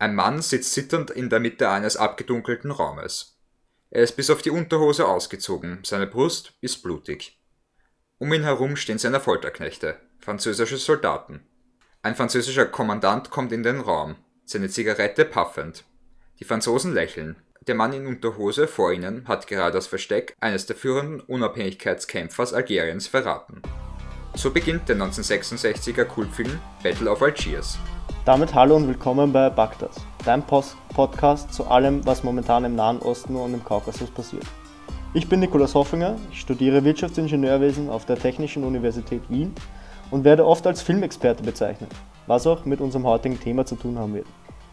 Ein Mann sitzt zitternd in der Mitte eines abgedunkelten Raumes. Er ist bis auf die Unterhose ausgezogen, seine Brust ist blutig. Um ihn herum stehen seine Folterknechte, französische Soldaten. Ein französischer Kommandant kommt in den Raum, seine Zigarette paffend. Die Franzosen lächeln. Der Mann in Unterhose vor ihnen hat gerade das Versteck eines der führenden Unabhängigkeitskämpfers Algeriens verraten. So beginnt der 1966er Kultfilm Battle of Algiers. Damit hallo und willkommen bei Bagdad, dein Post Podcast zu allem, was momentan im Nahen Osten und im Kaukasus passiert. Ich bin Nikolaus Hoffinger, ich studiere Wirtschaftsingenieurwesen auf der Technischen Universität Wien und werde oft als Filmexperte bezeichnet, was auch mit unserem heutigen Thema zu tun haben wird.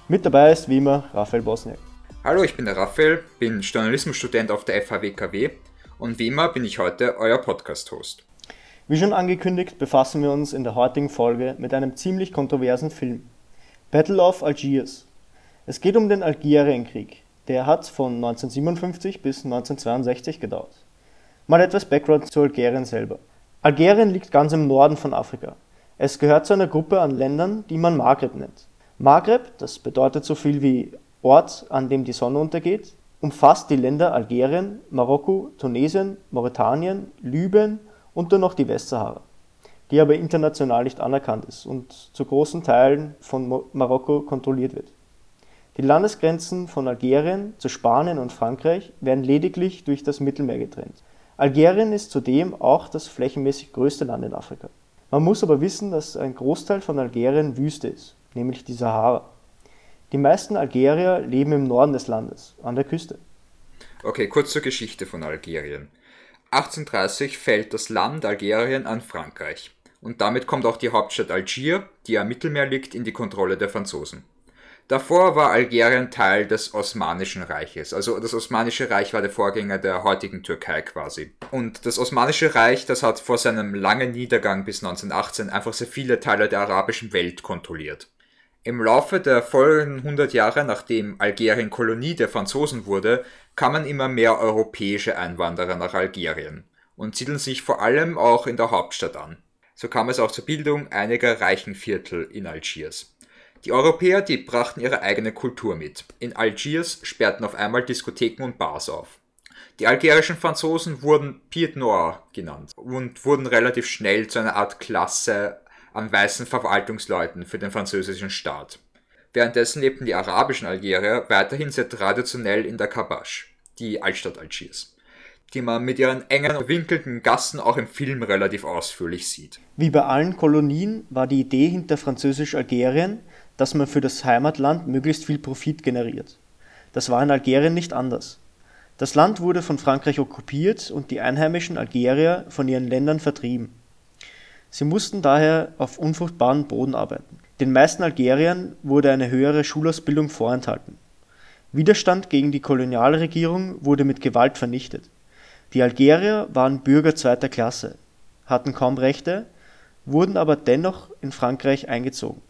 Mit dabei ist wie immer Raphael Bosniak. Hallo, ich bin der Raphael, bin Journalismusstudent auf der FHWKW und wie immer bin ich heute euer Podcast-Host. Wie schon angekündigt, befassen wir uns in der heutigen Folge mit einem ziemlich kontroversen Film. Battle of Algiers. Es geht um den Algerienkrieg. Der hat von 1957 bis 1962 gedauert. Mal etwas Background zu Algerien selber. Algerien liegt ganz im Norden von Afrika. Es gehört zu einer Gruppe an Ländern, die man Maghreb nennt. Maghreb, das bedeutet so viel wie Ort, an dem die Sonne untergeht, umfasst die Länder Algerien, Marokko, Tunesien, Mauretanien, Libyen und dann noch die Westsahara, die aber international nicht anerkannt ist und zu großen Teilen von Marokko kontrolliert wird. Die Landesgrenzen von Algerien zu Spanien und Frankreich werden lediglich durch das Mittelmeer getrennt. Algerien ist zudem auch das flächenmäßig größte Land in Afrika. Man muss aber wissen, dass ein Großteil von Algerien Wüste ist, nämlich die Sahara. Die meisten Algerier leben im Norden des Landes, an der Küste. Okay, kurz zur Geschichte von Algerien. 1830 fällt das Land Algerien an Frankreich und damit kommt auch die Hauptstadt Algier, die am Mittelmeer liegt, in die Kontrolle der Franzosen. Davor war Algerien Teil des Osmanischen Reiches. Also das Osmanische Reich war der Vorgänger der heutigen Türkei quasi. Und das Osmanische Reich, das hat vor seinem langen Niedergang bis 1918 einfach sehr viele Teile der arabischen Welt kontrolliert. Im Laufe der folgenden 100 Jahre, nachdem Algerien Kolonie der Franzosen wurde, kamen immer mehr europäische Einwanderer nach Algerien und siedeln sich vor allem auch in der Hauptstadt an. So kam es auch zur Bildung einiger reichen Viertel in Algiers. Die Europäer, die brachten ihre eigene Kultur mit. In Algiers sperrten auf einmal Diskotheken und Bars auf. Die algerischen Franzosen wurden Pied Noir genannt und wurden relativ schnell zu einer Art Klasse an weißen Verwaltungsleuten für den französischen Staat. Währenddessen lebten die arabischen Algerier weiterhin sehr traditionell in der Kabash, die Altstadt Algiers, die man mit ihren engen und winkelnden Gassen auch im Film relativ ausführlich sieht. Wie bei allen Kolonien war die Idee hinter Französisch-Algerien, dass man für das Heimatland möglichst viel Profit generiert. Das war in Algerien nicht anders. Das Land wurde von Frankreich okkupiert und die einheimischen Algerier von ihren Ländern vertrieben. Sie mussten daher auf unfruchtbaren Boden arbeiten. Den meisten Algeriern wurde eine höhere Schulausbildung vorenthalten. Widerstand gegen die Kolonialregierung wurde mit Gewalt vernichtet. Die Algerier waren Bürger zweiter Klasse, hatten kaum Rechte, wurden aber dennoch in Frankreich eingezogen.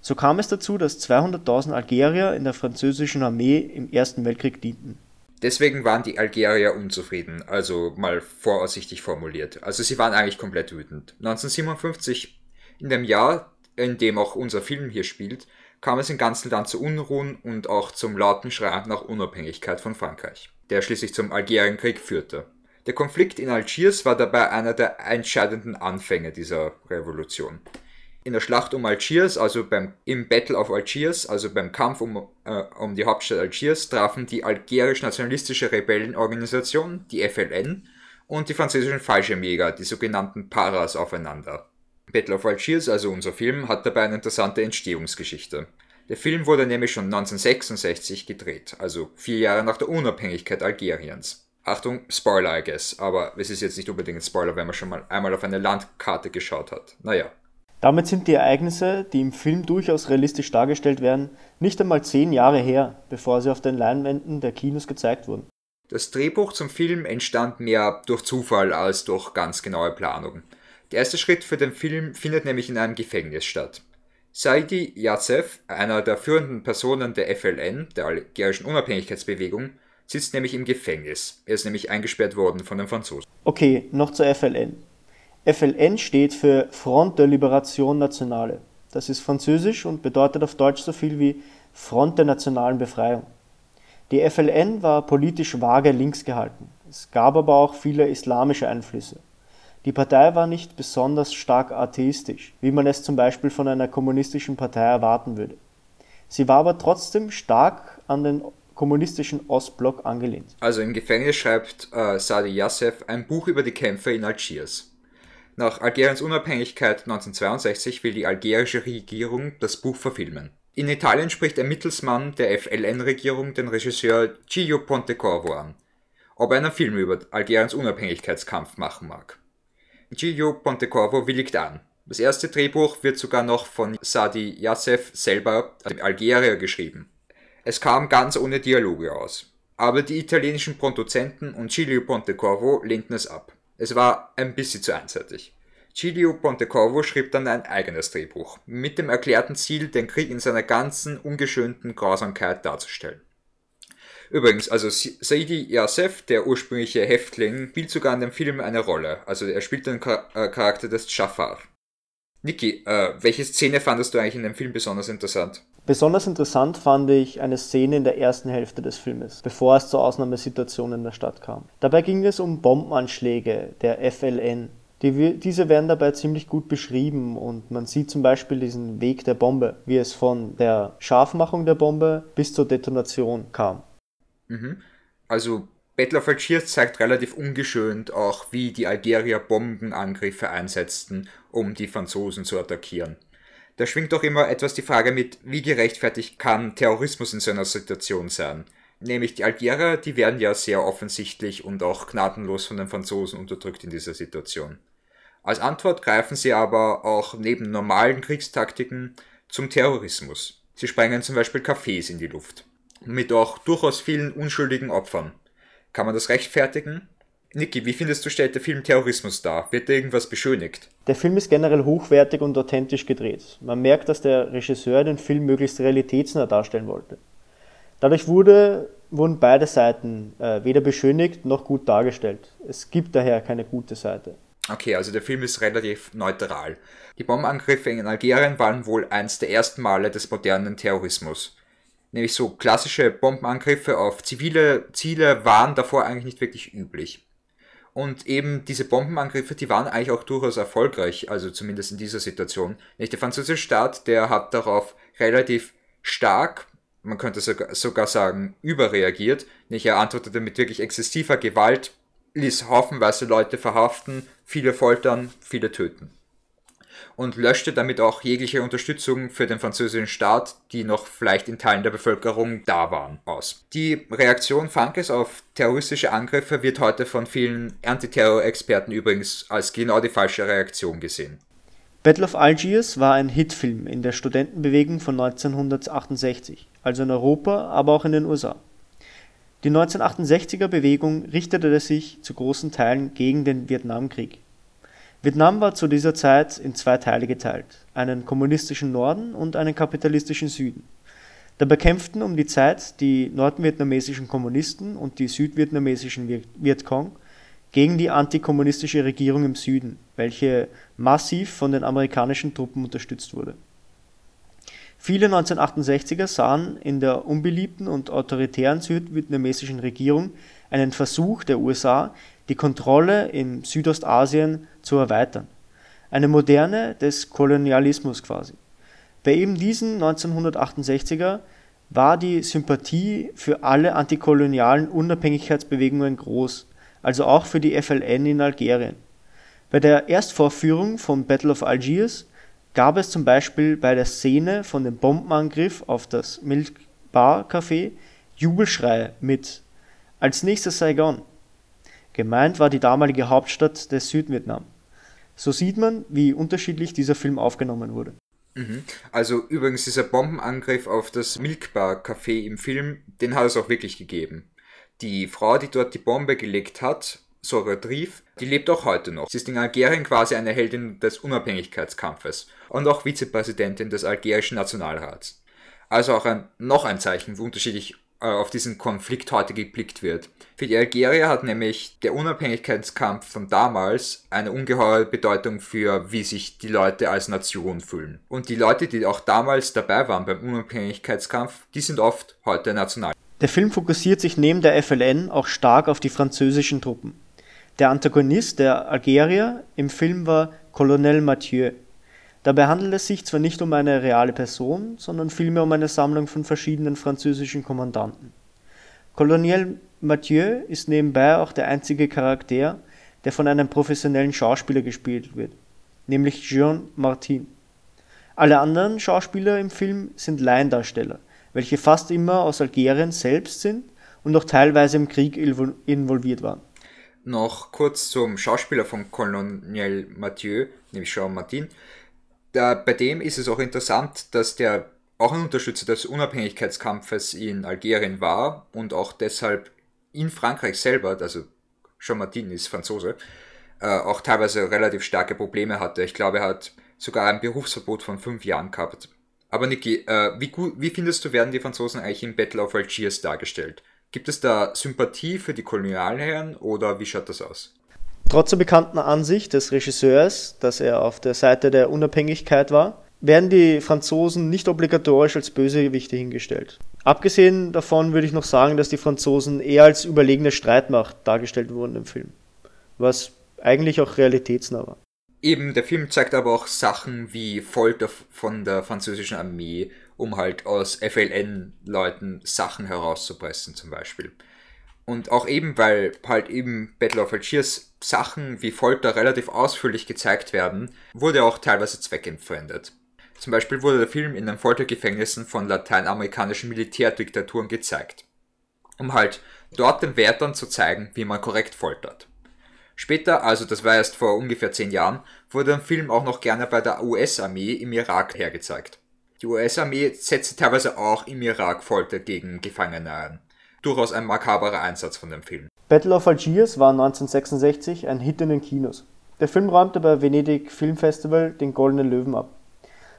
So kam es dazu, dass 200.000 Algerier in der französischen Armee im Ersten Weltkrieg dienten Deswegen waren die Algerier unzufrieden, also mal voraussichtlich formuliert. Also sie waren eigentlich komplett wütend. 1957, in dem Jahr, in dem auch unser Film hier spielt, kam es im ganzen Land zu Unruhen und auch zum lauten Schrei nach Unabhängigkeit von Frankreich, der schließlich zum Algerienkrieg führte. Der Konflikt in Algiers war dabei einer der entscheidenden Anfänge dieser Revolution in der Schlacht um Algiers, also beim, im Battle of Algiers, also beim Kampf um, äh, um die Hauptstadt Algiers, trafen die algerisch-nationalistische Rebellenorganisation, die FLN, und die französischen Fallschirmjäger, die sogenannten Paras, aufeinander. Battle of Algiers, also unser Film, hat dabei eine interessante Entstehungsgeschichte. Der Film wurde nämlich schon 1966 gedreht, also vier Jahre nach der Unabhängigkeit Algeriens. Achtung, Spoiler, I guess, aber es ist jetzt nicht unbedingt ein Spoiler, wenn man schon mal einmal auf eine Landkarte geschaut hat. Naja. Damit sind die Ereignisse, die im Film durchaus realistisch dargestellt werden, nicht einmal zehn Jahre her, bevor sie auf den Leinwänden der Kinos gezeigt wurden. Das Drehbuch zum Film entstand mehr durch Zufall als durch ganz genaue Planung. Der erste Schritt für den Film findet nämlich in einem Gefängnis statt. Saidi Yazef, einer der führenden Personen der FLN, der algerischen Unabhängigkeitsbewegung, sitzt nämlich im Gefängnis. Er ist nämlich eingesperrt worden von den Franzosen. Okay, noch zur FLN. FLN steht für Front de Libération Nationale. Das ist französisch und bedeutet auf Deutsch so viel wie Front der nationalen Befreiung. Die FLN war politisch vage links gehalten, es gab aber auch viele islamische Einflüsse. Die Partei war nicht besonders stark atheistisch, wie man es zum Beispiel von einer kommunistischen Partei erwarten würde. Sie war aber trotzdem stark an den kommunistischen Ostblock angelehnt. Also im Gefängnis schreibt äh, Sadi Yassef ein Buch über die Kämpfe in Algiers. Nach Algeriens Unabhängigkeit 1962 will die algerische Regierung das Buch verfilmen. In Italien spricht ein Mittelsmann der FLN-Regierung den Regisseur Gillo Pontecorvo an, ob er einen Film über Algeriens Unabhängigkeitskampf machen mag. Gillo Pontecorvo willigt an. Das erste Drehbuch wird sogar noch von Sadi Yassef selber, dem Algerier, geschrieben. Es kam ganz ohne Dialoge aus. Aber die italienischen Produzenten und Giulio Pontecorvo lehnten es ab. Es war ein bisschen zu einseitig. Giulio Pontecorvo schrieb dann ein eigenes Drehbuch, mit dem erklärten Ziel, den Krieg in seiner ganzen ungeschönten Grausamkeit darzustellen. Übrigens, also Saidi Yasef, der ursprüngliche Häftling, spielt sogar in dem Film eine Rolle. Also er spielt den äh, Charakter des Jafar. Niki, äh, welche Szene fandest du eigentlich in dem Film besonders interessant? Besonders interessant fand ich eine Szene in der ersten Hälfte des Filmes, bevor es zur Ausnahmesituation in der Stadt kam. Dabei ging es um Bombenanschläge der FLN. Die, diese werden dabei ziemlich gut beschrieben und man sieht zum Beispiel diesen Weg der Bombe, wie es von der Scharfmachung der Bombe bis zur Detonation kam. Mhm. Also Battle of Algiers zeigt relativ ungeschönt auch, wie die Algerier Bombenangriffe einsetzten, um die Franzosen zu attackieren. Da schwingt doch immer etwas die Frage mit, wie gerechtfertigt kann Terrorismus in so einer Situation sein? Nämlich die Algerier, die werden ja sehr offensichtlich und auch gnadenlos von den Franzosen unterdrückt in dieser Situation. Als Antwort greifen sie aber auch neben normalen Kriegstaktiken zum Terrorismus. Sie sprengen zum Beispiel Cafés in die Luft mit auch durchaus vielen unschuldigen Opfern. Kann man das rechtfertigen? Niki, wie findest du, stellt der Film Terrorismus dar? Wird da irgendwas beschönigt? Der Film ist generell hochwertig und authentisch gedreht. Man merkt, dass der Regisseur den Film möglichst realitätsnah darstellen wollte. Dadurch wurde, wurden beide Seiten äh, weder beschönigt noch gut dargestellt. Es gibt daher keine gute Seite. Okay, also der Film ist relativ neutral. Die Bombenangriffe in Algerien waren wohl eins der ersten Male des modernen Terrorismus nämlich so klassische Bombenangriffe auf zivile Ziele waren davor eigentlich nicht wirklich üblich. Und eben diese Bombenangriffe, die waren eigentlich auch durchaus erfolgreich, also zumindest in dieser Situation. Nicht der französische Staat, der hat darauf relativ stark, man könnte sogar sagen, überreagiert. Nicht, er antwortete mit wirklich exzessiver Gewalt, ließ haufenweise Leute verhaften, viele foltern, viele töten und löschte damit auch jegliche Unterstützung für den französischen Staat, die noch vielleicht in Teilen der Bevölkerung da waren, aus. Die Reaktion Frankreichs auf terroristische Angriffe wird heute von vielen Antiterror-Experten übrigens als genau die falsche Reaktion gesehen. Battle of Algiers war ein Hitfilm in der Studentenbewegung von 1968, also in Europa, aber auch in den USA. Die 1968er Bewegung richtete sich zu großen Teilen gegen den Vietnamkrieg. Vietnam war zu dieser Zeit in zwei Teile geteilt, einen kommunistischen Norden und einen kapitalistischen Süden. Dabei kämpften um die Zeit die nordvietnamesischen Kommunisten und die südvietnamesischen Vietcong gegen die antikommunistische Regierung im Süden, welche massiv von den amerikanischen Truppen unterstützt wurde. Viele 1968er sahen in der unbeliebten und autoritären südvietnamesischen Regierung einen Versuch der USA, die Kontrolle in Südostasien zu erweitern. Eine Moderne des Kolonialismus quasi. Bei eben diesen 1968er war die Sympathie für alle antikolonialen Unabhängigkeitsbewegungen groß, also auch für die FLN in Algerien. Bei der Erstvorführung von Battle of Algiers gab es zum Beispiel bei der Szene von dem Bombenangriff auf das Milk Bar Café Jubelschreie mit Als nächstes Saigon. Gemeint war die damalige Hauptstadt des Südvietnam. So sieht man, wie unterschiedlich dieser Film aufgenommen wurde. Mhm. Also übrigens dieser Bombenangriff auf das Milkbar Café im Film, den hat es auch wirklich gegeben. Die Frau, die dort die Bombe gelegt hat, Sora Drief, die lebt auch heute noch. Sie ist in Algerien quasi eine Heldin des Unabhängigkeitskampfes und auch Vizepräsidentin des algerischen Nationalrats. Also auch ein, noch ein Zeichen, wie unterschiedlich äh, auf diesen Konflikt heute geblickt wird. Für die Algerier hat nämlich der Unabhängigkeitskampf von damals eine ungeheure Bedeutung für, wie sich die Leute als Nation fühlen. Und die Leute, die auch damals dabei waren beim Unabhängigkeitskampf, die sind oft heute national. Der Film fokussiert sich neben der FLN auch stark auf die französischen Truppen. Der Antagonist, der Algerier, im Film war Colonel Mathieu. Dabei handelt es sich zwar nicht um eine reale Person, sondern vielmehr um eine Sammlung von verschiedenen französischen Kommandanten. Colonel Mathieu ist nebenbei auch der einzige Charakter, der von einem professionellen Schauspieler gespielt wird, nämlich Jean Martin. Alle anderen Schauspieler im Film sind Laiendarsteller, welche fast immer aus Algerien selbst sind und auch teilweise im Krieg involviert waren. Noch kurz zum Schauspieler von Colonel Mathieu, nämlich Jean Martin. Da, bei dem ist es auch interessant, dass der auch ein Unterstützer des Unabhängigkeitskampfes in Algerien war und auch deshalb in Frankreich selber, also Jean Martin ist Franzose, äh, auch teilweise relativ starke Probleme hatte. Ich glaube, er hat sogar ein Berufsverbot von fünf Jahren gehabt. Aber Niki, äh, wie, wie findest du, werden die Franzosen eigentlich im Battle of Algiers dargestellt? Gibt es da Sympathie für die Kolonialherren oder wie schaut das aus? Trotz der bekannten Ansicht des Regisseurs, dass er auf der Seite der Unabhängigkeit war, werden die Franzosen nicht obligatorisch als Bösewichte hingestellt. Abgesehen davon würde ich noch sagen, dass die Franzosen eher als überlegene Streitmacht dargestellt wurden im Film, was eigentlich auch realitätsnah war. Eben, der Film zeigt aber auch Sachen wie Folter von der französischen Armee, um halt aus FLN-Leuten Sachen herauszupressen zum Beispiel. Und auch eben, weil halt eben Battle of Algiers Sachen wie Folter relativ ausführlich gezeigt werden, wurde auch teilweise zweckentfremdet. Zum Beispiel wurde der Film in den Foltergefängnissen von lateinamerikanischen Militärdiktaturen gezeigt, um halt dort den Wärtern zu zeigen, wie man korrekt foltert. Später, also das war erst vor ungefähr zehn Jahren, wurde der Film auch noch gerne bei der US-Armee im Irak hergezeigt. Die US-Armee setzte teilweise auch im Irak Folter gegen Gefangene ein. Durchaus ein makaberer Einsatz von dem Film. Battle of Algiers war 1966 ein Hit in den Kinos. Der Film räumte bei Venedig Film Festival den Goldenen Löwen ab.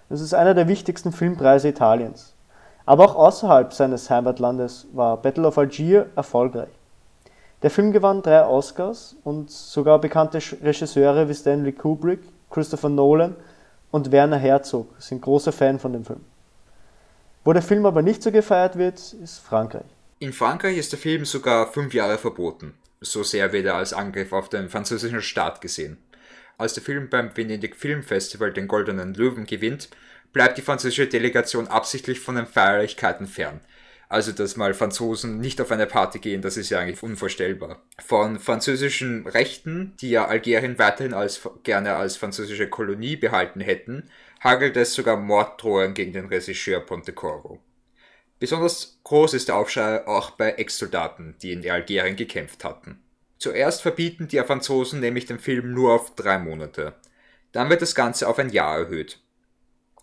Das ist einer der wichtigsten Filmpreise Italiens. Aber auch außerhalb seines Heimatlandes war Battle of Algiers erfolgreich. Der Film gewann drei Oscars und sogar bekannte Regisseure wie Stanley Kubrick, Christopher Nolan und Werner Herzog sind große Fan von dem Film. Wo der Film aber nicht so gefeiert wird, ist Frankreich. In Frankreich ist der Film sogar fünf Jahre verboten. So sehr wird er als Angriff auf den französischen Staat gesehen. Als der Film beim Venedig Film Festival den Goldenen Löwen gewinnt, bleibt die französische Delegation absichtlich von den Feierlichkeiten fern. Also, dass mal Franzosen nicht auf eine Party gehen, das ist ja eigentlich unvorstellbar. Von französischen Rechten, die ja Algerien weiterhin als, gerne als französische Kolonie behalten hätten, hagelt es sogar Morddrohungen gegen den Regisseur Pontecorvo. Besonders groß ist der Aufschrei auch bei Ex-Soldaten, die in Algerien gekämpft hatten. Zuerst verbieten die Franzosen nämlich den Film nur auf drei Monate. Dann wird das Ganze auf ein Jahr erhöht.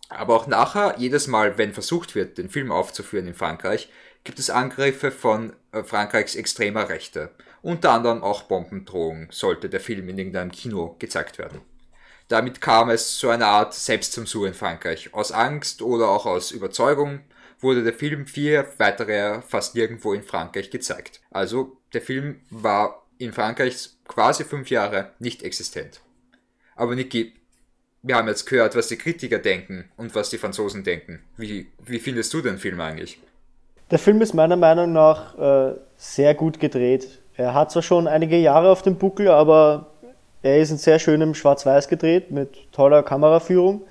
Aber auch nachher, jedes Mal, wenn versucht wird, den Film aufzuführen in Frankreich, gibt es Angriffe von äh, Frankreichs extremer Rechte. Unter anderem auch Bombendrohungen, sollte der Film in irgendeinem Kino gezeigt werden. Damit kam es zu einer Art Selbstzensur in Frankreich. Aus Angst oder auch aus Überzeugung wurde der Film vier weitere fast nirgendwo in Frankreich gezeigt. Also der Film war in Frankreich quasi fünf Jahre nicht existent. Aber Niki, wir haben jetzt gehört, was die Kritiker denken und was die Franzosen denken. Wie, wie findest du den Film eigentlich? Der Film ist meiner Meinung nach äh, sehr gut gedreht. Er hat zwar schon einige Jahre auf dem Buckel, aber er ist in sehr schönem Schwarz-Weiß gedreht, mit toller Kameraführung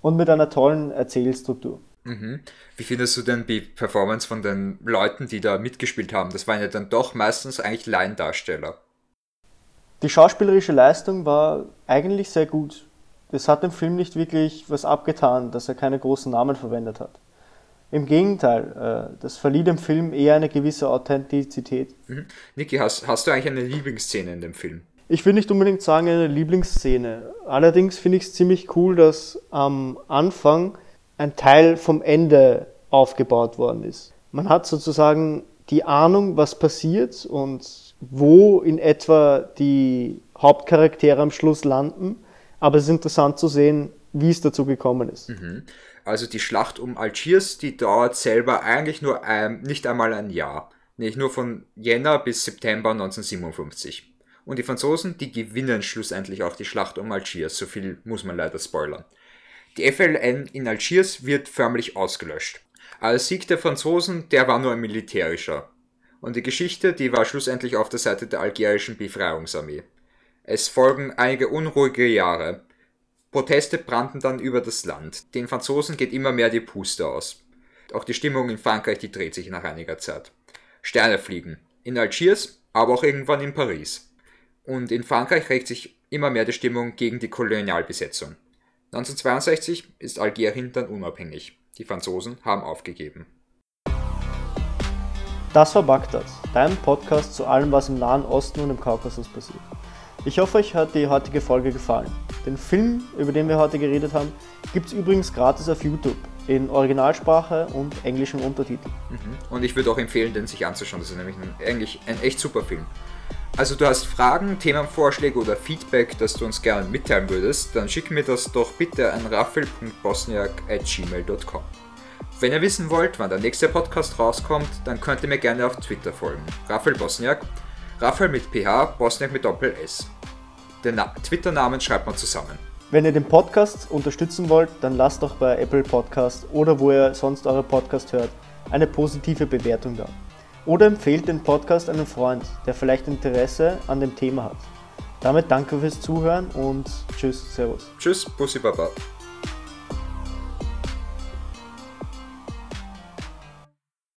und mit einer tollen Erzählstruktur. Mhm. Wie findest du denn die Performance von den Leuten, die da mitgespielt haben? Das waren ja dann doch meistens eigentlich Laiendarsteller. Die schauspielerische Leistung war eigentlich sehr gut es hat dem Film nicht wirklich was abgetan, dass er keine großen Namen verwendet hat. Im Gegenteil, äh, das verlieh dem Film eher eine gewisse Authentizität. Mhm. Niki, hast, hast du eigentlich eine Lieblingsszene in dem Film? Ich will nicht unbedingt sagen eine Lieblingsszene. Allerdings finde ich es ziemlich cool, dass am Anfang ein Teil vom Ende aufgebaut worden ist. Man hat sozusagen die Ahnung, was passiert und wo in etwa die Hauptcharaktere am Schluss landen aber es ist interessant zu sehen, wie es dazu gekommen ist. Mhm. Also die Schlacht um Algiers, die dauert selber eigentlich nur ein, nicht einmal ein Jahr. Nicht nur von Jänner bis September 1957. Und die Franzosen, die gewinnen schlussendlich auch die Schlacht um Algiers. So viel muss man leider spoilern. Die FLN in Algiers wird förmlich ausgelöscht. Aber Sieg der Franzosen, der war nur ein militärischer. Und die Geschichte, die war schlussendlich auf der Seite der algerischen Befreiungsarmee. Es folgen einige unruhige Jahre. Proteste brannten dann über das Land. Den Franzosen geht immer mehr die Puste aus. Auch die Stimmung in Frankreich, die dreht sich nach einiger Zeit. Sterne fliegen. In Algiers, aber auch irgendwann in Paris. Und in Frankreich regt sich immer mehr die Stimmung gegen die Kolonialbesetzung. 1962 ist Algerien dann unabhängig. Die Franzosen haben aufgegeben. Das war Bagdad, dein Podcast zu allem, was im Nahen Osten und im Kaukasus passiert. Ich hoffe, euch hat die heutige Folge gefallen. Den Film, über den wir heute geredet haben, gibt es übrigens gratis auf YouTube in Originalsprache und englischen Untertiteln. Mhm. Und ich würde auch empfehlen, den sich anzuschauen. Das ist nämlich ein, eigentlich ein echt super Film. Also du hast Fragen, Themenvorschläge oder Feedback, das du uns gerne mitteilen würdest, dann schick mir das doch bitte an raffel.bosniak.gmail.com. Wenn ihr wissen wollt, wann der nächste Podcast rauskommt, dann könnt ihr mir gerne auf Twitter folgen. Raffel Bosniak, Raffel mit PH, Bosniak mit Doppel S. Den Twitter-Namen schreibt man zusammen. Wenn ihr den Podcast unterstützen wollt, dann lasst doch bei Apple Podcast oder wo ihr sonst eure Podcast hört, eine positive Bewertung da. Oder empfehlt den Podcast einem Freund, der vielleicht Interesse an dem Thema hat. Damit danke fürs Zuhören und tschüss, servus. Tschüss, Bussi Baba.